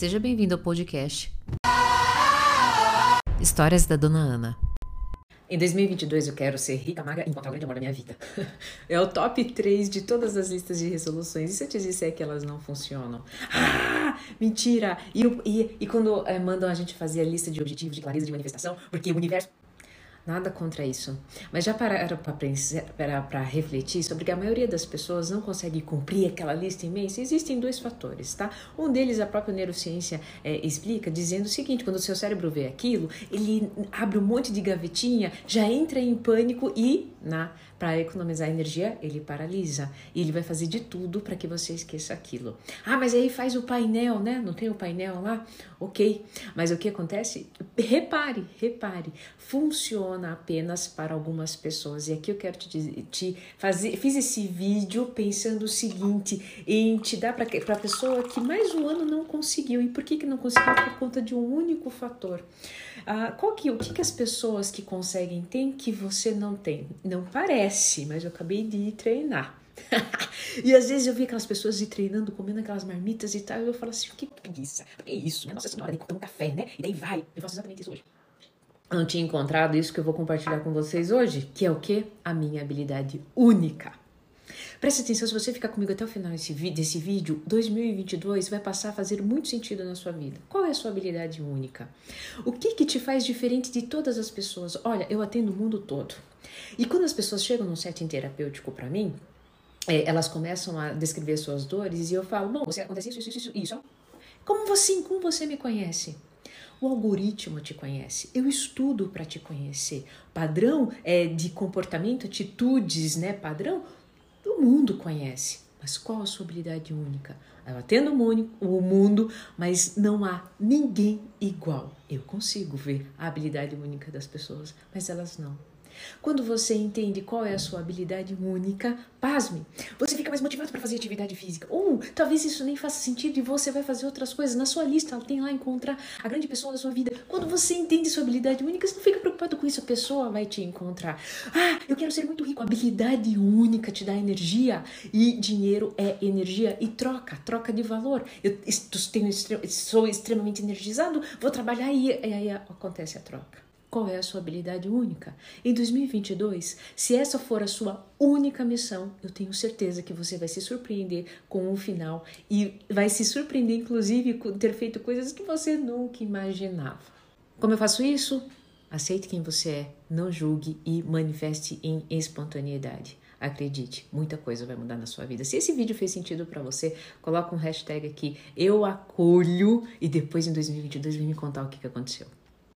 Seja bem-vindo ao podcast Histórias da Dona Ana. Em 2022 eu quero ser rica, magra e encontrar o grande amor da minha vida. É o top 3 de todas as listas de resoluções. E se eu te disser que elas não funcionam? Ah, mentira! E, e, e quando é, mandam a gente fazer a lista de objetivos, de clareza, de manifestação, porque o universo Nada contra isso. Mas já pararam para refletir sobre que a maioria das pessoas não consegue cumprir aquela lista imensa? Existem dois fatores, tá? Um deles a própria neurociência é, explica, dizendo o seguinte: quando o seu cérebro vê aquilo, ele abre um monte de gavetinha, já entra em pânico e, na para economizar energia, ele paralisa. E ele vai fazer de tudo para que você esqueça aquilo. Ah, mas aí faz o painel, né? Não tem o painel lá? Ok. Mas o que acontece? Repare, repare. Funciona apenas para algumas pessoas. E aqui eu quero te, te fazer. Fiz esse vídeo pensando o seguinte: em te dar para a pessoa que mais um ano não conseguiu. E por que, que não conseguiu? Por conta de um único fator. Ah, qual que, o que, que as pessoas que conseguem têm que você não tem? Não parece, mas eu acabei de ir treinar. e às vezes eu vi aquelas pessoas ir treinando, comendo aquelas marmitas e tal, e eu falo assim, que preguiça, que isso, Nossa Senhora, nem um café, né? E daí vai, eu faço exatamente isso hoje. Não tinha encontrado isso que eu vou compartilhar com vocês hoje, que é o que? A minha habilidade única. Preste atenção, se você ficar comigo até o final desse, desse vídeo, 2022 vai passar a fazer muito sentido na sua vida. Qual é a sua habilidade única? O que que te faz diferente de todas as pessoas? Olha, eu atendo o mundo todo. E quando as pessoas chegam num setting terapêutico para mim, é, elas começam a descrever suas dores e eu falo, bom, você acontece isso, isso, isso, isso. Como você, como você me conhece? O algoritmo te conhece. Eu estudo para te conhecer. Padrão é, de comportamento, atitudes, né? Padrão o mundo conhece. Mas qual a sua habilidade única? Eu atendo o mundo, mas não há ninguém igual. Eu consigo ver a habilidade única das pessoas, mas elas não. Quando você entende qual é a sua habilidade única, pasme, você fica mais motivado para fazer atividade física. Ou talvez isso nem faça sentido e você vai fazer outras coisas. Na sua lista, tem lá encontrar a grande pessoa da sua vida. Quando você entende sua habilidade única, você não fica preocupado com isso, a pessoa vai te encontrar. Ah, eu quero ser muito rico. Habilidade única te dá energia e dinheiro é energia e troca, troca de valor. Eu tenho, sou extremamente energizado, vou trabalhar e, e aí acontece a troca. Qual é a sua habilidade única? Em 2022, se essa for a sua única missão, eu tenho certeza que você vai se surpreender com o final e vai se surpreender, inclusive, com ter feito coisas que você nunca imaginava. Como eu faço isso? Aceite quem você é, não julgue e manifeste em espontaneidade. Acredite, muita coisa vai mudar na sua vida. Se esse vídeo fez sentido para você, coloca um hashtag aqui, eu acolho, e depois em 2022 vem me contar o que, que aconteceu.